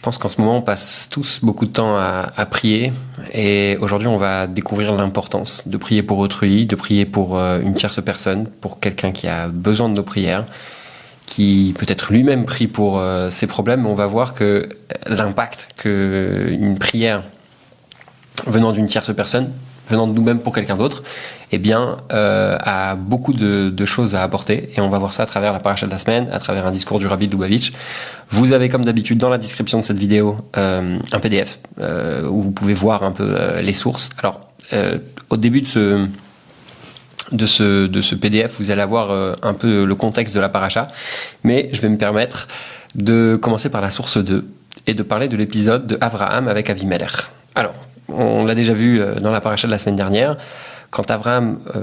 Je pense qu'en ce moment, on passe tous beaucoup de temps à, à prier. Et aujourd'hui, on va découvrir l'importance de prier pour autrui, de prier pour euh, une tierce personne, pour quelqu'un qui a besoin de nos prières, qui peut-être lui-même prie pour euh, ses problèmes. Mais on va voir que l'impact que une prière venant d'une tierce personne, venant de nous-mêmes pour quelqu'un d'autre, eh bien, euh, a beaucoup de, de, choses à apporter. Et on va voir ça à travers la paracha de la semaine, à travers un discours du Rabbi Lubavitch. Vous avez, comme d'habitude, dans la description de cette vidéo, euh, un PDF euh, où vous pouvez voir un peu euh, les sources. Alors, euh, au début de ce de ce, de ce PDF, vous allez avoir euh, un peu le contexte de la paracha, mais je vais me permettre de commencer par la source 2 et de parler de l'épisode de Abraham avec Avimelech. Alors, on l'a déjà vu dans la paracha de la semaine dernière, quand Abraham euh,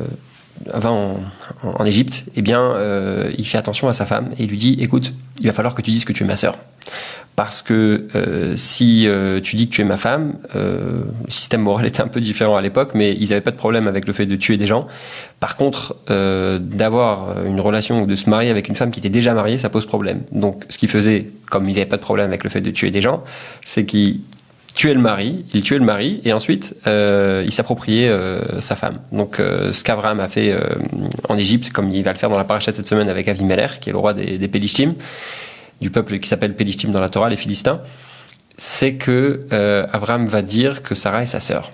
va en, Égypte, eh bien, euh, il fait attention à sa femme et lui dit "Écoute, il va falloir que tu dises que tu es ma sœur, parce que euh, si euh, tu dis que tu es ma femme, euh, le système moral était un peu différent à l'époque, mais ils n'avaient pas de problème avec le fait de tuer des gens. Par contre, euh, d'avoir une relation ou de se marier avec une femme qui était déjà mariée, ça pose problème. Donc, ce qu'ils faisaient, comme ils n'avaient pas de problème avec le fait de tuer des gens, c'est qu'ils tuait le mari, il tuait le mari et ensuite euh, il s'appropriait euh, sa femme. Donc euh, ce qu'Abraham a fait euh, en Égypte, comme il va le faire dans la paracha cette semaine avec Avimelech, qui est le roi des, des du peuple qui s'appelle Pélishtim dans la Torah, les Philistins, c'est que euh, Abraham va dire que Sarah est sa sœur.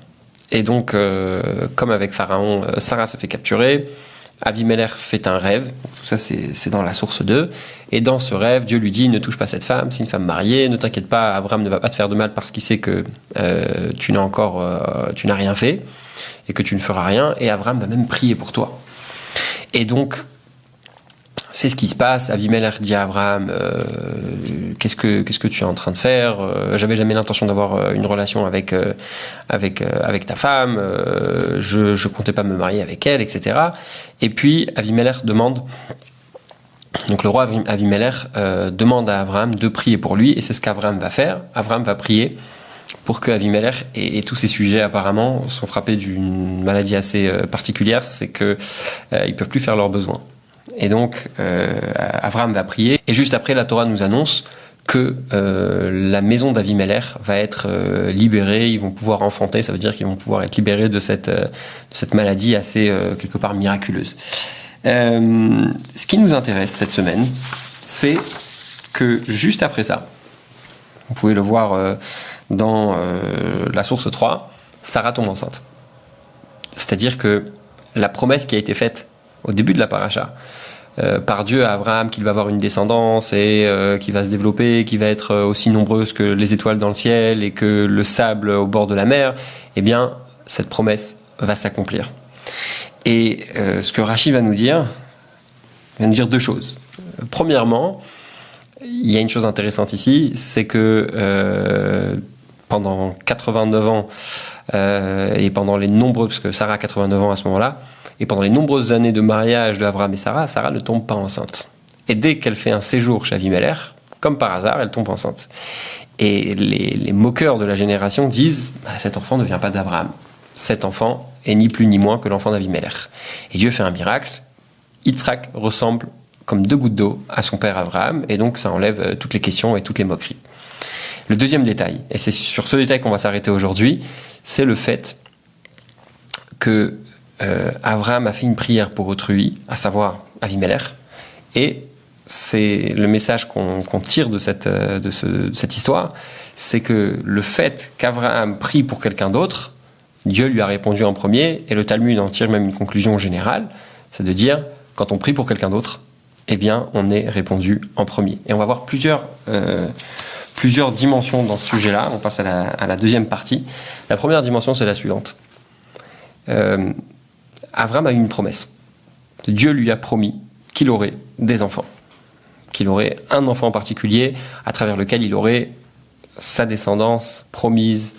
Et donc, euh, comme avec Pharaon, Sarah se fait capturer, Abimelech fait un rêve, tout ça c'est dans la source 2, et dans ce rêve, Dieu lui dit ne touche pas cette femme, c'est une femme mariée, ne t'inquiète pas, Abraham ne va pas te faire de mal parce qu'il sait que euh, tu n'as encore, euh, tu n'as rien fait, et que tu ne feras rien, et Abraham va même prier pour toi. Et donc, c'est ce qui se passe. Avimelech dit à Abraham euh, qu'est-ce que qu'est-ce que tu es en train de faire euh, J'avais jamais l'intention d'avoir euh, une relation avec ta femme. je je comptais pas me marier avec elle, etc. Et puis Avimelech demande. Donc le roi Avimelech demande à Abraham de prier pour lui et c'est ce qu'Abraham va faire. Abraham va prier pour que Avimelech et, et, tous ces sujets apparemment sont frappés d'une maladie assez particulière, c'est que ils peuvent plus faire leurs besoins. Et donc, euh, Avram va prier. Et juste après, la Torah nous annonce que euh, la maison d'Avimelech va être euh, libérée, ils vont pouvoir enfanter, ça veut dire qu'ils vont pouvoir être libérés de cette, euh, de cette maladie assez, quelque part, miraculeuse. Ce qui nous intéresse cette semaine, c'est que juste après ça, vous pouvez le voir dans la source 3, Sarah tombe enceinte. C'est-à-dire que la promesse qui a été faite au début de la paracha, euh, par Dieu à Abraham qu'il va avoir une descendance et euh, qui va se développer, qui va être aussi nombreuse que les étoiles dans le ciel et que le sable au bord de la mer, eh bien, cette promesse va s'accomplir. Et euh, ce que Rachid va nous dire, va nous dire deux choses. Premièrement, il y a une chose intéressante ici, c'est que euh, pendant 89 ans euh, et pendant les parce que Sarah a 89 ans à ce moment-là, et pendant les nombreuses années de mariage de et Sarah, Sarah ne tombe pas enceinte. Et dès qu'elle fait un séjour chez Avimelech, comme par hasard, elle tombe enceinte. Et les, moqueurs de la génération disent bah, cet enfant ne vient pas d'Abraham. Cet enfant est ni plus ni moins que l'enfant d'Avimelech. Et Dieu fait un miracle. Yitzhak ressemble comme deux gouttes d'eau à son père Abraham, et donc ça enlève toutes les questions et toutes les moqueries. Le deuxième détail, et c'est sur ce détail qu'on va s'arrêter aujourd'hui, c'est le fait que euh, a fait une prière pour autrui, à savoir Avimelech, et c'est le message qu'on qu tire de cette, ce, de histoire, c'est que le fait qu'Abraham prie pour quelqu'un d'autre, Dieu lui a répondu en premier, et le Talmud en tire même une conclusion générale, c'est de dire, quand on prie pour quelqu'un d'autre, eh bien, on est répondu en premier. Et on va voir plusieurs, euh, plusieurs dimensions dans ce sujet-là. On passe à la, deuxième partie. La première dimension, c'est la suivante. Euh, Avram a eu une promesse. Dieu lui a promis qu'il aurait des enfants, qu'il aurait un enfant en particulier à travers lequel il aurait sa descendance promise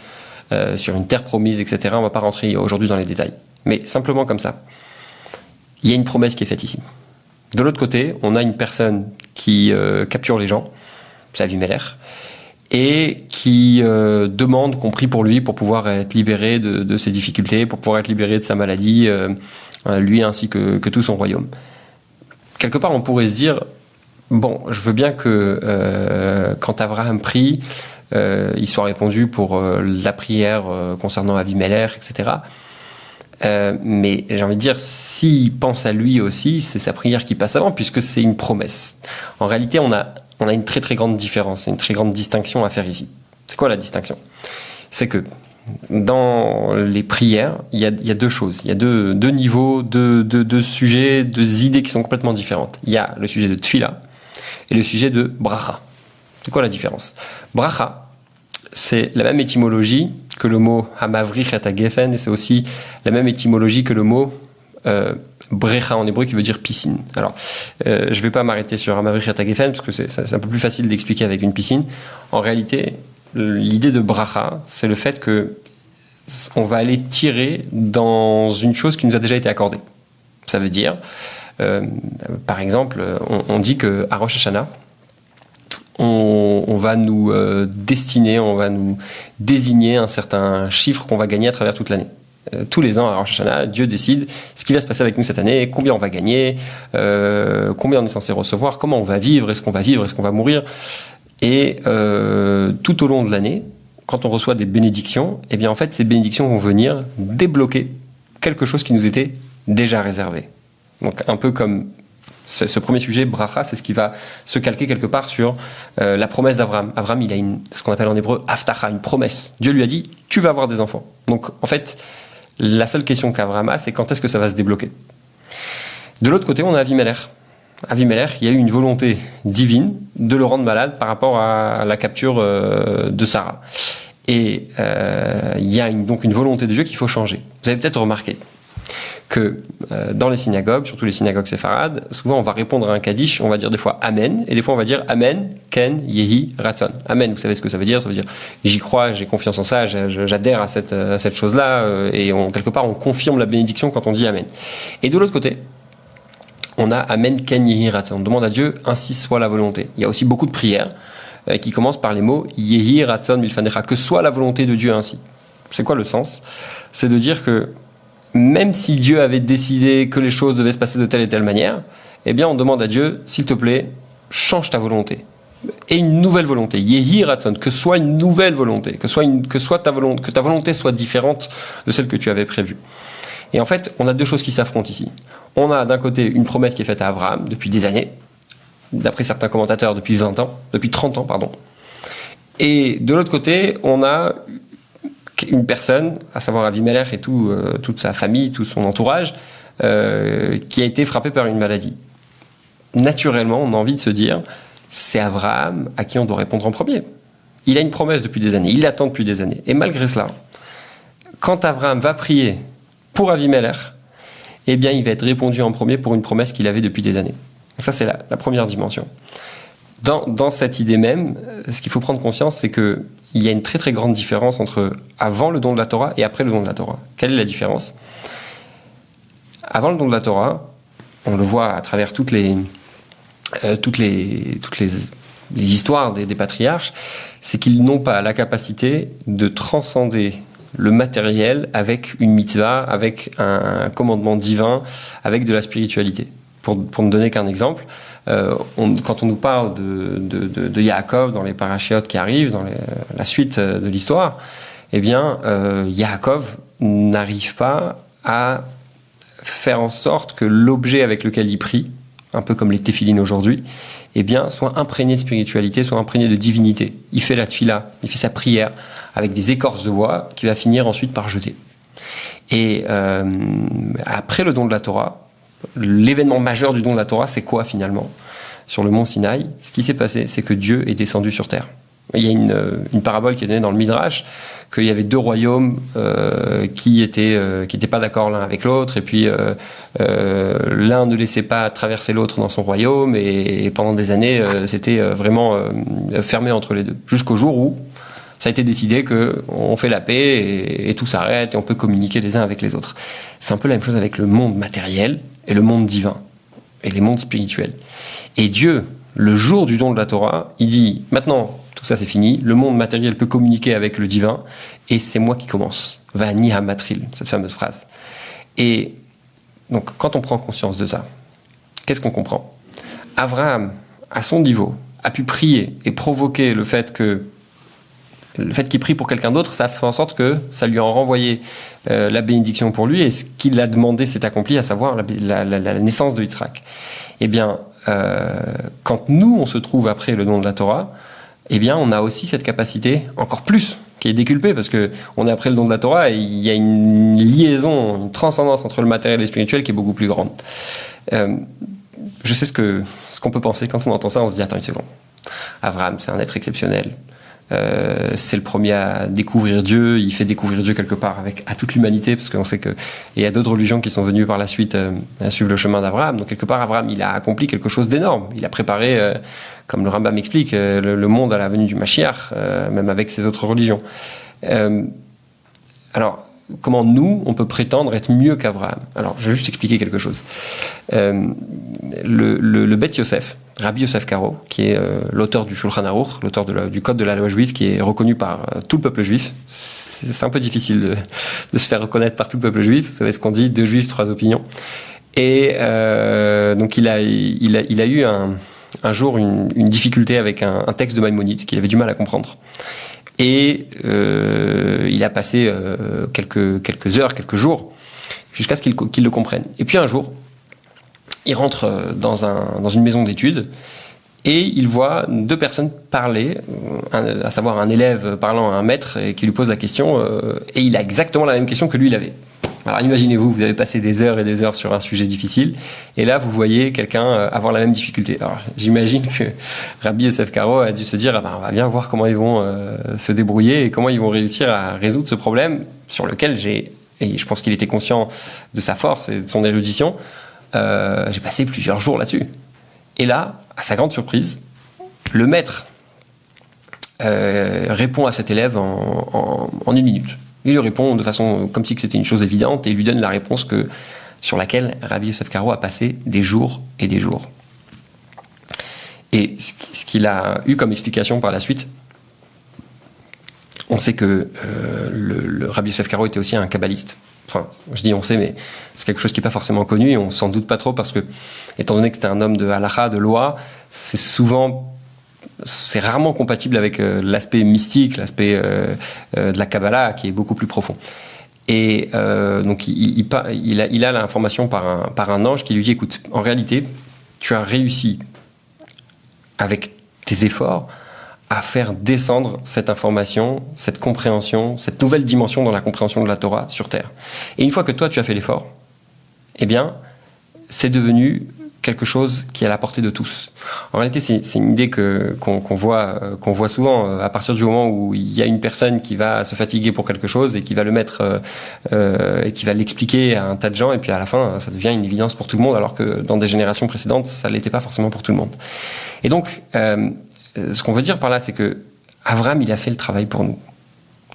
euh, sur une terre promise, etc. On ne va pas rentrer aujourd'hui dans les détails, mais simplement comme ça. Il y a une promesse qui est faite ici. De l'autre côté, on a une personne qui euh, capture les gens, c'est Avimelech, et qui euh, demande qu'on prie pour lui pour pouvoir être libéré de, de, ses difficultés, pour pouvoir être libéré de sa maladie, euh, lui ainsi que, que, tout son royaume. Quelque part, on pourrait se dire, bon, je veux bien que euh, quand Abraham prie, il soit répondu pour la prière concernant Abimelech, etc. mais j'ai envie de dire, s'il pense à lui aussi, c'est sa prière qui passe avant, puisque c'est une promesse. En réalité, on a, on a une très très grande différence, une très grande distinction à faire ici. C'est quoi la distinction? C'est que dans les prières, il y a, deux choses. Il y a deux, niveaux, deux, sujets, deux idées qui sont complètement différentes. Il y a le sujet de tfila et le sujet de bracha. C'est quoi la différence? Bracha, c'est la même étymologie que le mot hamavrich et c'est aussi la même étymologie que le mot euh, brecha en hébreu qui veut dire piscine. Alors, euh, je ne vais pas m'arrêter sur hamavrich et gefen parce que c'est un peu plus facile d'expliquer avec une piscine. En réalité, l'idée de bracha, c'est le fait que on va aller tirer dans une chose qui nous a déjà été accordée. Ça veut dire, euh, par exemple, on, dit que à Rosh Hashanah, on, va nous euh, destiner, on va nous désigner un certain chiffre qu'on va gagner à travers toute l'année. Euh, tous les ans à Rosh Hashanah, Dieu décide ce qui va se passer avec nous cette année, combien on va gagner, combien on est censé recevoir, comment on va vivre, est-ce qu'on va vivre, est-ce qu'on va mourir. Et euh, tout au long de l'année, quand on reçoit des bénédictions, eh bien en fait ces bénédictions vont venir débloquer quelque chose qui nous était déjà réservé. Donc un peu comme ce, premier sujet, bracha, c'est ce qui va se calquer quelque part sur euh, la promesse d'Abraham. Abraham, il a une, ce qu'on appelle en hébreu aftacha, une promesse. Dieu lui a dit, tu vas avoir des enfants. Donc en fait, la seule question qu'Abraham a, c'est quand est-ce que ça va se débloquer? De l'autre côté, on a Avimelech. Avimelech, il y a eu une volonté divine de le rendre malade par rapport à la capture euh, de Sarah. Et euh, il y a donc une volonté de Dieu qu'il faut changer. Vous avez peut-être remarqué que euh, dans les synagogues, surtout les synagogues séfarades, souvent on va répondre à un kaddish, on va dire des fois Amen, et des fois on va dire Amen, Ken, Yehi, Ratzon. Amen, vous savez ce que ça veut dire Ça veut dire j'y crois, j'ai confiance en ça, j'adhère à cette, à cette chose-là, et on, quelque part on confirme la bénédiction quand on dit Amen. Et de l'autre côté, on a Amen Ken Yehi On demande à Dieu, ainsi soit la volonté. Il y a aussi beaucoup de prières euh, qui commencent par les mots Yehi Ratzon Milfanecha, que soit la volonté de Dieu ainsi. C'est quoi le sens? C'est de dire que même si Dieu avait décidé que les choses devaient se passer de telle et telle manière, eh bien on demande à Dieu, s'il te plaît, change ta volonté. Et une nouvelle volonté. Yehi Ratzon, que soit une nouvelle volonté, que soit, que soit ta volonté, que ta volonté soit différente de celle que tu avais prévue. Et en fait, on a deux choses qui s'affrontent ici. On a d'un côté une promesse qui est faite à Abraham depuis des années, d'après certains commentateurs depuis 20 ans, depuis 30 ans, pardon. Et de l'autre côté, on a une personne, à savoir Avimelech et tout, euh, toute sa famille, tout son entourage, euh, qui a été frappé par une maladie. Naturellement, on a envie de se dire, c'est Abraham à qui on doit répondre en premier. Il a une promesse depuis des années, il l'attend depuis des années. Et malgré cela, quand Abraham va prier pour Avimelech, eh bien, il va être répondu en premier pour une promesse qu'il avait depuis des années. ça, c'est la, première dimension. Dans, cette idée même, ce qu'il faut prendre conscience, c'est qu'il y a une très très grande différence entre avant le don de la Torah et après le don de la Torah. Quelle est la différence? Avant le don de la Torah, on le voit à travers toutes les, euh, toutes les, toutes les, histoires des patriarches, c'est qu'ils n'ont pas la capacité de transcender le matériel avec une mitzvah, avec un, commandement divin, avec de la spiritualité. Pour, pour ne donner qu'un exemple, euh, quand on nous parle de, de, de, de Yaakov dans les parachiotes qui arrivent, dans la suite de l'histoire, eh bien, euh, Yaakov n'arrive pas à faire en sorte que l'objet avec lequel il prie, un peu comme les téphilines aujourd'hui, eh bien, soit imprégné de spiritualité, soit imprégné de divinité. Il fait la tfila, il fait sa prière avec des écorces de bois qu'il va finir ensuite par jeter. Et euh, après le don de la Torah, l'événement majeur du don de la Torah, c'est quoi finalement Sur le mont Sinaï, ce qui s'est passé, c'est que Dieu est descendu sur terre. Il y a une, parabole qui est donnée dans le Midrash qu'il y avait deux royaumes euh, qui étaient euh, n'étaient pas d'accord l'un avec l'autre et puis euh, l'un ne laissait pas traverser l'autre dans son royaume et, pendant des années c'était vraiment fermé entre les deux jusqu'au jour où ça a été décidé que on fait la paix et, tout s'arrête et on peut communiquer les uns avec les autres. C'est un peu la même chose avec le monde matériel et le monde divin et les mondes spirituels. Et Dieu, le jour du don de la Torah, il dit maintenant tout ça c'est fini, le monde matériel peut communiquer avec le divin, et c'est moi qui commence. Va matril, cette fameuse phrase. Et donc quand on prend conscience de ça, qu'est-ce qu'on comprend? Abraham, à son niveau, a pu prier et provoquer le fait que le fait qu'il prie pour quelqu'un d'autre, ça fait en sorte que ça lui a renvoyé euh, la bénédiction pour lui et ce qu'il a demandé s'est accompli, à savoir la, naissance de Yitzhak. Eh bien, euh, quand nous on se trouve après le don de la Torah, eh bien, on a aussi cette capacité, encore plus, qui est déculpée parce que on est après le don de la Torah et il y a une liaison, une transcendance entre le matériel et le spirituel qui est beaucoup plus grande. Euh, je sais ce que ce qu'on peut penser quand on entend ça, on se dit attends une seconde. Abraham, c'est un être exceptionnel. Euh, c'est le premier à découvrir Dieu. Il fait découvrir Dieu quelque part avec à toute l'humanité, parce qu'on sait que il y a d'autres religions qui sont venues par la suite euh, à suivre le chemin d'Abraham. Donc quelque part, Abraham, il a accompli quelque chose d'énorme. Il a préparé, euh, comme le Rambam explique, le, monde à la venue du Mashiach, même avec ses autres religions. alors, comment nous, on peut prétendre être mieux qu'Abraham Alors, je vais juste expliquer quelque chose. le, le, le Beth Yosef, Rabbi Yosef Karo, qui est euh, l'auteur du Shulchan Aruch, l'auteur du code de la loi juive, qui est reconnu par euh, tout le peuple juif. C'est un peu difficile de, de, se faire reconnaître par tout le peuple juif. Vous savez ce qu'on dit, deux juifs, trois opinions. Et euh, donc il a, il a, il a eu un, un jour une, une, difficulté avec un, un texte de Maïmonide qu'il avait du mal à comprendre. Et euh, il a passé euh, quelques, quelques heures, quelques jours, jusqu'à ce qu'il le comprenne. Et puis un jour, il rentre euh, dans, un, dans une maison d'études et il voit deux personnes parler, à savoir un élève parlant à un maître et qui lui pose la question, et il a exactement la même question que lui il avait. Alors imaginez-vous, vous avez passé des heures et des heures sur un sujet difficile, et là vous voyez quelqu'un euh, avoir la même difficulté. Alors j'imagine que Rabbi Yosef Karo a dû se dire, ah ben, on va bien voir comment ils vont se débrouiller et comment ils vont réussir à résoudre ce problème sur lequel j'ai, et je pense qu'il était conscient de sa force et de son érudition, euh, j'ai passé plusieurs jours là-dessus. Et là, à sa grande surprise, le maître euh, répond à cet élève en, une minute. Il lui répond de façon comme si c'était une chose évidente et il lui donne la réponse que, sur laquelle Rabbi Yosef Karo a passé des jours et des jours. Et ce qu'il a eu comme explication par la suite, on sait que euh, Rabbi Yosef Karo était aussi un kabbaliste. Enfin, je dis on sait, mais c'est quelque chose qui n'est pas forcément connu et on s'en doute pas trop parce que, étant donné que c'était un homme de halacha, de loi, c'est souvent c'est rarement compatible avec euh, l'aspect mystique, l'aspect euh, euh, de la Kabbalah qui est beaucoup plus profond. Et donc il, il, a l'information par un, par un ange qui lui dit écoute, en réalité, tu as réussi avec tes efforts à faire descendre cette information, cette compréhension, cette nouvelle dimension dans la compréhension de la Torah sur Terre. Et une fois que toi tu as fait l'effort, eh bien, c'est devenu quelque chose qui est à la portée de tous. En réalité, c'est une idée que qu'on voit euh, qu'on voit souvent euh, à partir du moment où il y a une personne qui va se fatiguer pour quelque chose et qui va le mettre euh, euh et qui va l'expliquer à un tas de gens et puis à la fin ça devient une évidence pour tout le monde alors que dans des générations précédentes ça l'était pas forcément pour tout le monde. Et donc euh, ce qu'on veut dire par là, c'est que Avram, il a fait le travail pour nous.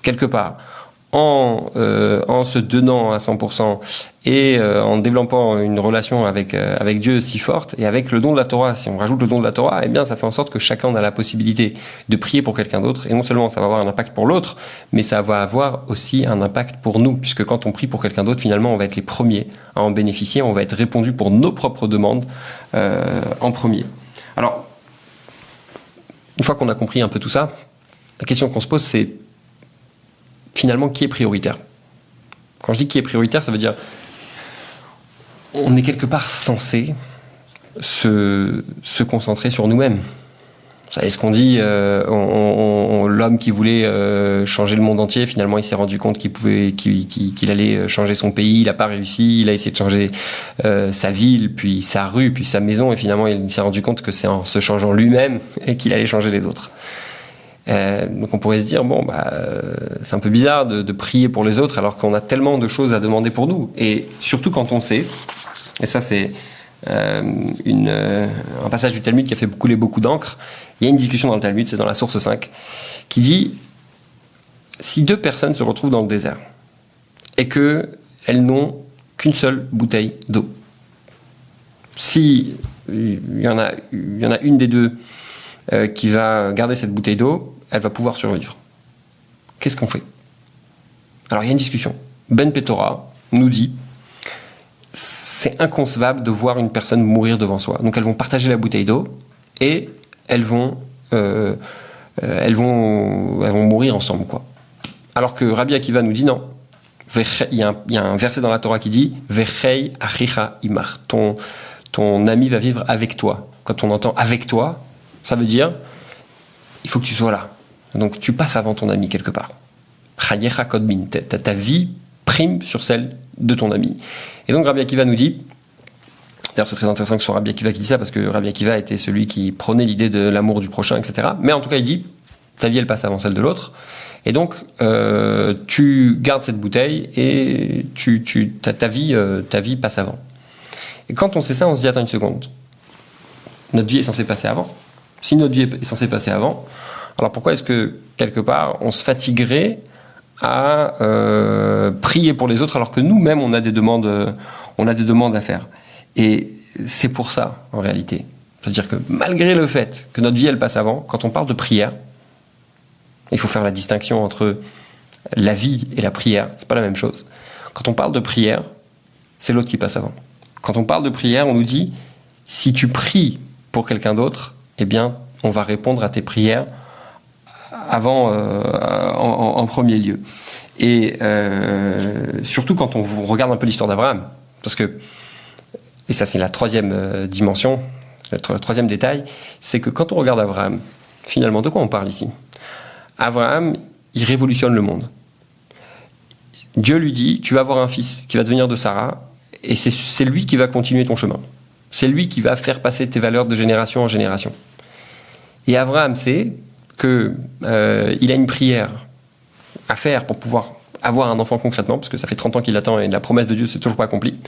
Quelque part. En, euh, en se donnant à 100% et euh, en développant une relation avec, euh, avec Dieu si forte et avec le don de la Torah, si on rajoute le don de la Torah, eh bien ça fait en sorte que chacun a la possibilité de prier pour quelqu'un d'autre et non seulement ça va avoir un impact pour l'autre, mais ça va avoir aussi un impact pour nous puisque quand on prie pour quelqu'un d'autre, finalement on va être les premiers à en bénéficier, on va être répondu pour nos propres demandes en premier. Alors une fois qu'on a compris un peu tout ça, la question qu'on se pose, c'est finalement qui est prioritaire Quand je dis qui est prioritaire, ça veut dire on est quelque part censé se, se concentrer sur nous-mêmes. Vous savez ce qu'on dit euh, L'homme qui voulait euh, changer le monde entier, finalement, il s'est rendu compte qu'il pouvait, qu'il allait changer son pays. Il n'a pas réussi. Il a essayé de changer euh, sa ville, puis sa rue, puis sa maison, et finalement, il s'est rendu compte que c'est en se changeant lui-même qu'il allait changer les autres. Donc, on pourrait se dire bon, bah, c'est un peu bizarre de, prier pour les autres alors qu'on a tellement de choses à demander pour nous. Et surtout quand on sait, et ça, c'est euh, euh, un passage du Talmud qui a fait couler beaucoup d'encre. Il y a une discussion dans le Talmud, c'est dans la source 5, qui dit si deux personnes se retrouvent dans le désert et que elles n'ont qu'une seule bouteille d'eau, si il y en a, y en a une des deux euh, qui va garder cette bouteille d'eau, elle va pouvoir survivre. Qu'est-ce qu'on fait? Alors il y a une discussion. Ben Petora nous dit c'est inconcevable de voir une personne mourir devant soi. Donc elles vont partager la bouteille d'eau et elles vont euh, elles vont, elles vont mourir ensemble, quoi. Alors que Rabbi Akiva nous dit non. Il y, a un, verset dans la Torah qui dit Vechei achicha imar. Ton, ton ami va vivre avec toi. Quand on entend avec toi, ça veut dire il faut que tu sois là. Donc tu passes avant ton ami quelque part. Ta vie prime sur celle de ton ami. Et donc Rabbi Akiva nous dit D'ailleurs, c'est très intéressant que ce soit Rabbi Akiva qui dit ça, parce que Rabbi Akiva était celui qui prenait l'idée de l'amour du prochain, etc. Mais en tout cas, il dit, ta vie, elle passe avant celle de l'autre. Et donc, euh, tu gardes cette bouteille et tu, ta vie, euh, ta vie passe avant. Et quand on sait ça, on se dit attends une seconde. Notre vie est censée passer avant. Si notre vie est censée passer avant, alors pourquoi est-ce que quelque part on se fatiguerait à euh, prier pour les autres alors que nous-mêmes on a des demandes, on a des demandes à faire? Et c'est pour ça en réalité. C'est-à-dire que malgré le fait que notre vie elle passe avant, quand on parle de prière, il faut faire la distinction entre la vie et la prière. C'est pas la même chose. Quand on parle de prière, c'est l'autre qui passe avant. Quand on parle de prière, on nous dit si tu pries pour quelqu'un d'autre, eh bien, on va répondre à tes prières avant, euh, en, premier lieu. Et euh, surtout quand on regarde un peu l'histoire d'Abraham, parce que et ça c'est la troisième euh, dimension, le troisième détail, c'est que quand on regarde Abraham, finalement, de quoi on parle ici? Abraham, il révolutionne le monde. Dieu lui dit, tu vas avoir un fils qui va devenir de Sarah, et c'est lui qui va continuer ton chemin. C'est lui qui va faire passer tes valeurs de génération en génération. Et Abraham sait que euh, a une prière à faire pour pouvoir avoir un enfant concrètement, parce que ça fait 30 ans qu'il attend et la promesse de Dieu s'est toujours pas accomplie.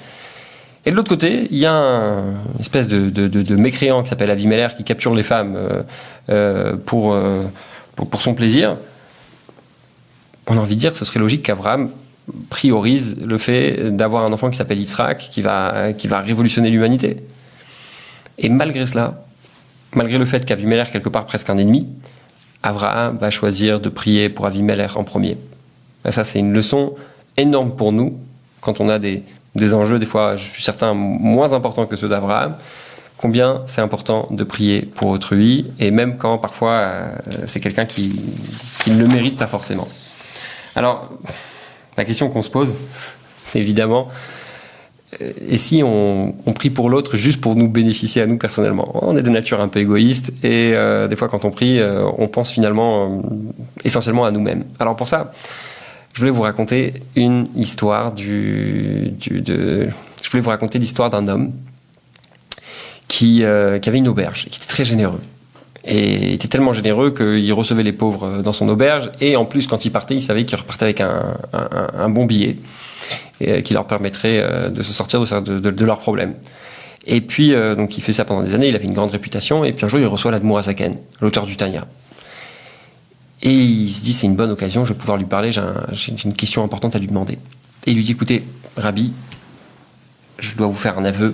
Et de l'autre côté, il y a une espèce de, mécréant qui s'appelle Avimeller qui capture les femmes euh, euh, pour pour, son plaisir, on a envie de dire que ce serait logique qu'Abraham priorise le fait d'avoir un enfant qui s'appelle Yitzhak, qui va, qui va révolutionner l'humanité. Et malgré cela, malgré le fait qu'Avimelech quelque part presque un ennemi, Abraham va choisir de prier pour Avimelech en premier. Ça, c'est une leçon énorme pour nous quand on a des, des enjeux, des fois, je suis certain, moins importants que ceux d'Abraham, combien c'est important de prier pour autrui, et même quand parfois euh, c'est quelqu'un qui, qui, ne le mérite pas forcément. Alors, la question qu'on se pose, c'est évidemment, et si on, prie pour l'autre juste pour nous bénéficier à nous personnellement On est de nature un peu égoïste, et euh, des fois quand on prie, on pense finalement essentiellement à nous-mêmes. Alors pour ça, je voulais vous raconter une histoire je voulais vous raconter l'histoire d'un homme euh, qui, avait une auberge, qui était très généreux. Et il était tellement généreux qu'il recevait les pauvres euh, dans son auberge. Et en plus, quand il partait, il savait qu'il repartait avec un, bon billet et, euh, qui leur permettrait de se sortir de, leurs problèmes. Et puis, donc, il fait ça pendant des années. Il avait une grande réputation. Et puis un jour, il reçoit l'Admourazaken, l'auteur du Tanya. Et il se dit, c'est une bonne occasion, je vais pouvoir lui parler. J'ai une question importante à lui demander. Et il lui dit, écoutez, Rabbi, je dois vous faire un aveu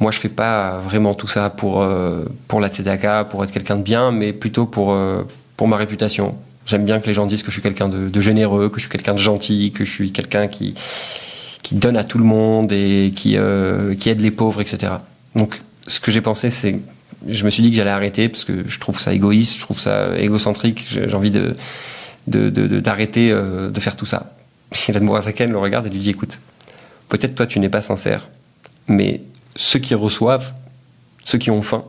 moi, je fais pas vraiment tout ça pour euh, pour la tzedaka, pour être quelqu'un de bien, mais plutôt pour euh, pour ma réputation. J'aime bien que les gens disent que je suis quelqu'un de, généreux, que je suis quelqu'un de gentil, que je suis quelqu'un qui qui donne à tout le monde et qui euh, qui aide les pauvres, etc. Donc, ce que j'ai pensé, c'est je me suis dit que j'allais arrêter parce que je trouve ça égoïste, je trouve ça égocentrique. J'ai envie de d'arrêter de, de, de, faire tout ça. Et l'Admorazaken le regarde et lui dit écoute, peut-être toi tu n'es pas sincère, mais ceux qui reçoivent, ceux qui ont faim,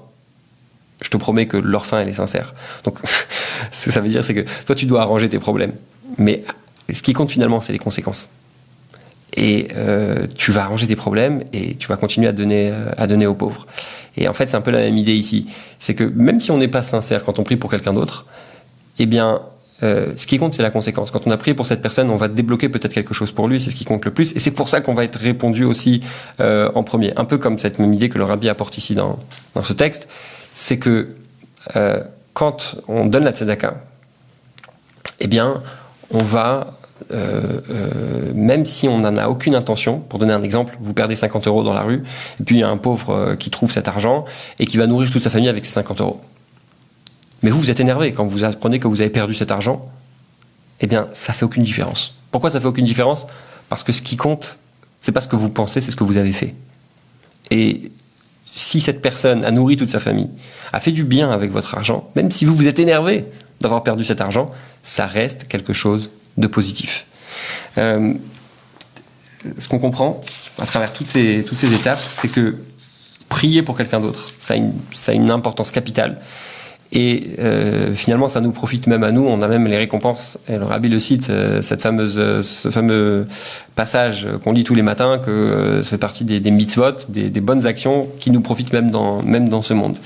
je te promets que leur faim, elle est sincère. Donc, ce que ça veut dire, c'est que toi, tu dois arranger tes problèmes. Mais ce qui compte finalement, c'est les conséquences. Et euh, tu vas arranger tes problèmes et tu vas continuer à donner, euh, à donner aux pauvres. Et en fait, c'est un peu la même idée ici. C'est que même si on n'est pas sincère quand on prie pour quelqu'un d'autre, eh bien, euh, ce qui compte, c'est la conséquence. Quand on a prié pour cette personne, on va débloquer peut-être quelque chose pour lui, c'est ce qui compte le plus. Et c'est pour ça qu'on va être répondu aussi euh, en premier. Un peu comme cette même idée que le rabbi apporte ici dans, dans ce texte, c'est que euh, quand on donne la tzedaka, eh bien, on va, euh, euh, même si on n'en a aucune intention, pour donner un exemple, vous perdez 50 euros dans la rue, et puis il y a un pauvre euh, qui trouve cet argent et qui va nourrir toute sa famille avec ces 50 euros. Mais vous, vous êtes énervé quand vous apprenez que vous avez perdu cet argent. Eh bien, ça fait aucune différence. Pourquoi ça fait aucune différence? Parce que ce qui compte, c'est pas ce que vous pensez, c'est ce que vous avez fait. Et si cette personne a nourri toute sa famille, a fait du bien avec votre argent, même si vous vous êtes énervé d'avoir perdu cet argent, ça reste quelque chose de positif. Euh, ce qu'on comprend à travers toutes ces, toutes ces étapes, c'est que prier pour quelqu'un d'autre, ça, ça a une importance capitale. Et euh, finalement, ça nous profite même à nous. On a même les récompenses. Et Rabbi le cite, euh, cette fameuse, euh, ce fameux passage qu'on lit tous les matins, que euh, ça fait partie des, des mitzvot, des, des, bonnes actions qui nous profitent même dans, même dans ce monde.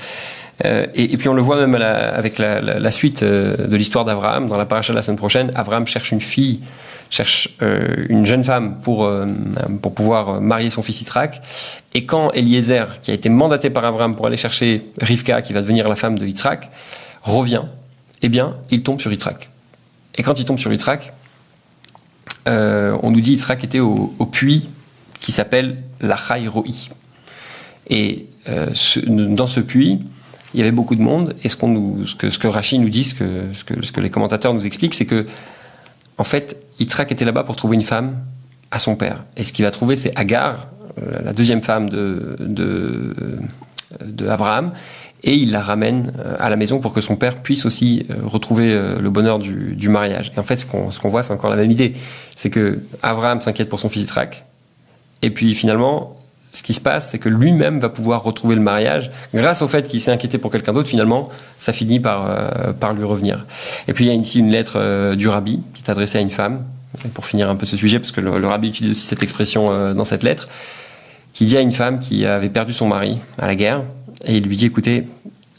Euh, et, et, puis on le voit même la, avec la, la, la, suite de l'histoire d'Abraham. Dans la paracha de la semaine prochaine, Abraham cherche une fille cherche euh, une jeune femme pour, euh, pour pouvoir marier son fils Yitzhak. Et quand Eliezer, qui a été mandaté par Abraham pour aller chercher Rivka, qui va devenir la femme de Yitzhak, revient, eh bien, il tombe sur Yitzhak. Et quand il tombe sur Yitzhak, euh, on nous dit Yitzhak était au, puits qui s'appelle la. Et dans ce puits, il y avait beaucoup de monde. Et ce, que, ce Rachid nous dit, ce que, ce que les commentateurs nous expliquent, c'est que en fait, Yitzhak était là-bas pour trouver une femme à son père. Et ce qu'il va trouver, c'est Agar, euh, la deuxième femme de, de, et il la ramène euh, à la maison pour que son père puisse aussi euh, retrouver le bonheur du, du mariage. Et en fait, ce qu'on ce voit, c'est encore la même idée. C'est que Abraham s'inquiète pour son fils Yitzhak, et puis finalement, ce qui se passe, c'est que lui-même va pouvoir retrouver le mariage grâce au fait qu'il s'est inquiété pour quelqu'un d'autre. Finalement, ça finit par euh, par lui revenir. Et puis il y a ici une lettre euh, du rabbi qui est adressée à une femme. Et pour finir un peu ce sujet, parce que le, le rabbi utilise cette expression euh, dans cette lettre, qui dit à une femme qui avait perdu son mari à la guerre, et il lui dit écoutez,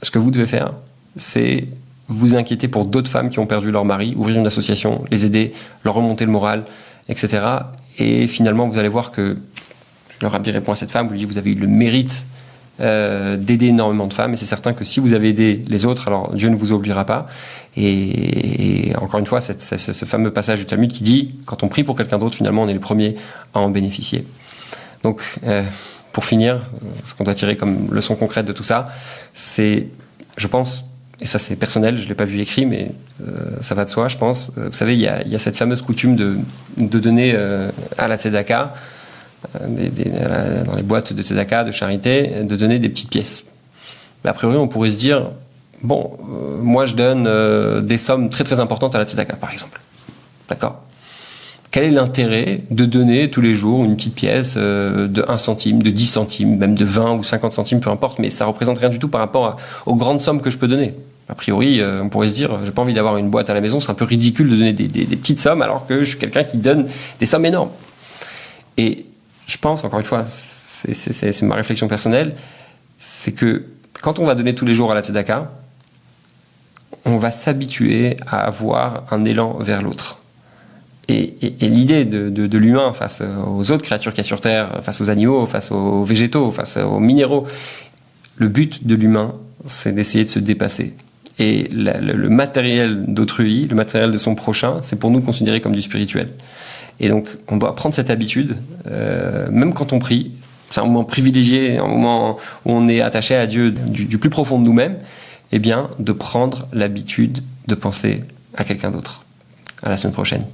ce que vous devez faire, c'est vous inquiéter pour d'autres femmes qui ont perdu leur mari, ouvrir une association, les aider, leur remonter le moral, etc. Et finalement, vous allez voir que le rabbi répond à cette femme, lui dit vous avez eu le mérite euh, d'aider énormément de femmes et c'est certain que si vous avez aidé les autres, alors Dieu ne vous oubliera pas. Et, encore une fois, ce, fameux passage du Talmud qui dit quand on prie pour quelqu'un d'autre, finalement, on est les premiers à en bénéficier. Donc, euh, pour finir, ce qu'on doit tirer comme leçon concrète de tout ça, c'est, je pense, et ça c'est personnel, je l'ai pas vu écrit, mais euh, ça va de soi, je pense. Vous savez, il y a, cette fameuse coutume de, donner à la tzedaka des, des, dans les boîtes de tzedaka, de charité, de donner des petites pièces. A priori, on pourrait se dire, bon, euh, moi je donne euh, des sommes très très importantes à la tzedaka, par exemple. D'accord Quel est l'intérêt de donner tous les jours une petite pièce euh, de 1 centime, de 10 centimes, même de 20 ou 50 centimes, peu importe, mais ça représente rien du tout par rapport aux grandes sommes que je peux donner? A priori, euh, on pourrait se dire, j'ai pas envie d'avoir une boîte à la maison, c'est un peu ridicule de donner des, des petites sommes alors que je suis quelqu'un qui donne des sommes énormes. Et je pense, encore une fois, c'est ma réflexion personnelle, c'est que quand on va donner tous les jours à la tzedaka, on va s'habituer à avoir un élan vers l'autre. Et, l'idée de, l'humain face aux autres créatures qu'il y a sur Terre, face aux animaux, face aux végétaux, face aux minéraux, le but de l'humain, c'est d'essayer de se dépasser. Et le, le, matériel d'autrui, le matériel de son prochain, c'est pour nous considéré comme du spirituel. Et donc, on doit prendre cette habitude, euh, même quand on prie. C'est un moment privilégié, un moment où on est attaché à Dieu du, plus profond de nous-mêmes. Eh bien, de prendre l'habitude de penser à quelqu'un d'autre. À la semaine prochaine.